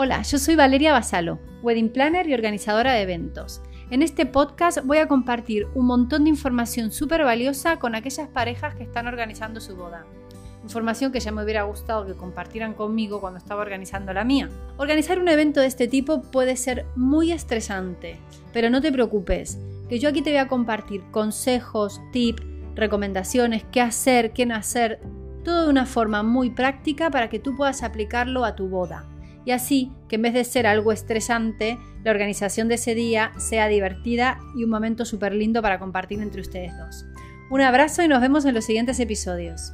Hola, yo soy Valeria Basalo, wedding planner y organizadora de eventos. En este podcast voy a compartir un montón de información súper valiosa con aquellas parejas que están organizando su boda. Información que ya me hubiera gustado que compartieran conmigo cuando estaba organizando la mía. Organizar un evento de este tipo puede ser muy estresante, pero no te preocupes, que yo aquí te voy a compartir consejos, tips, recomendaciones, qué hacer, qué no hacer, todo de una forma muy práctica para que tú puedas aplicarlo a tu boda y así que en vez de ser algo estresante, la organización de ese día sea divertida y un momento súper lindo para compartir entre ustedes dos. Un abrazo y nos vemos en los siguientes episodios.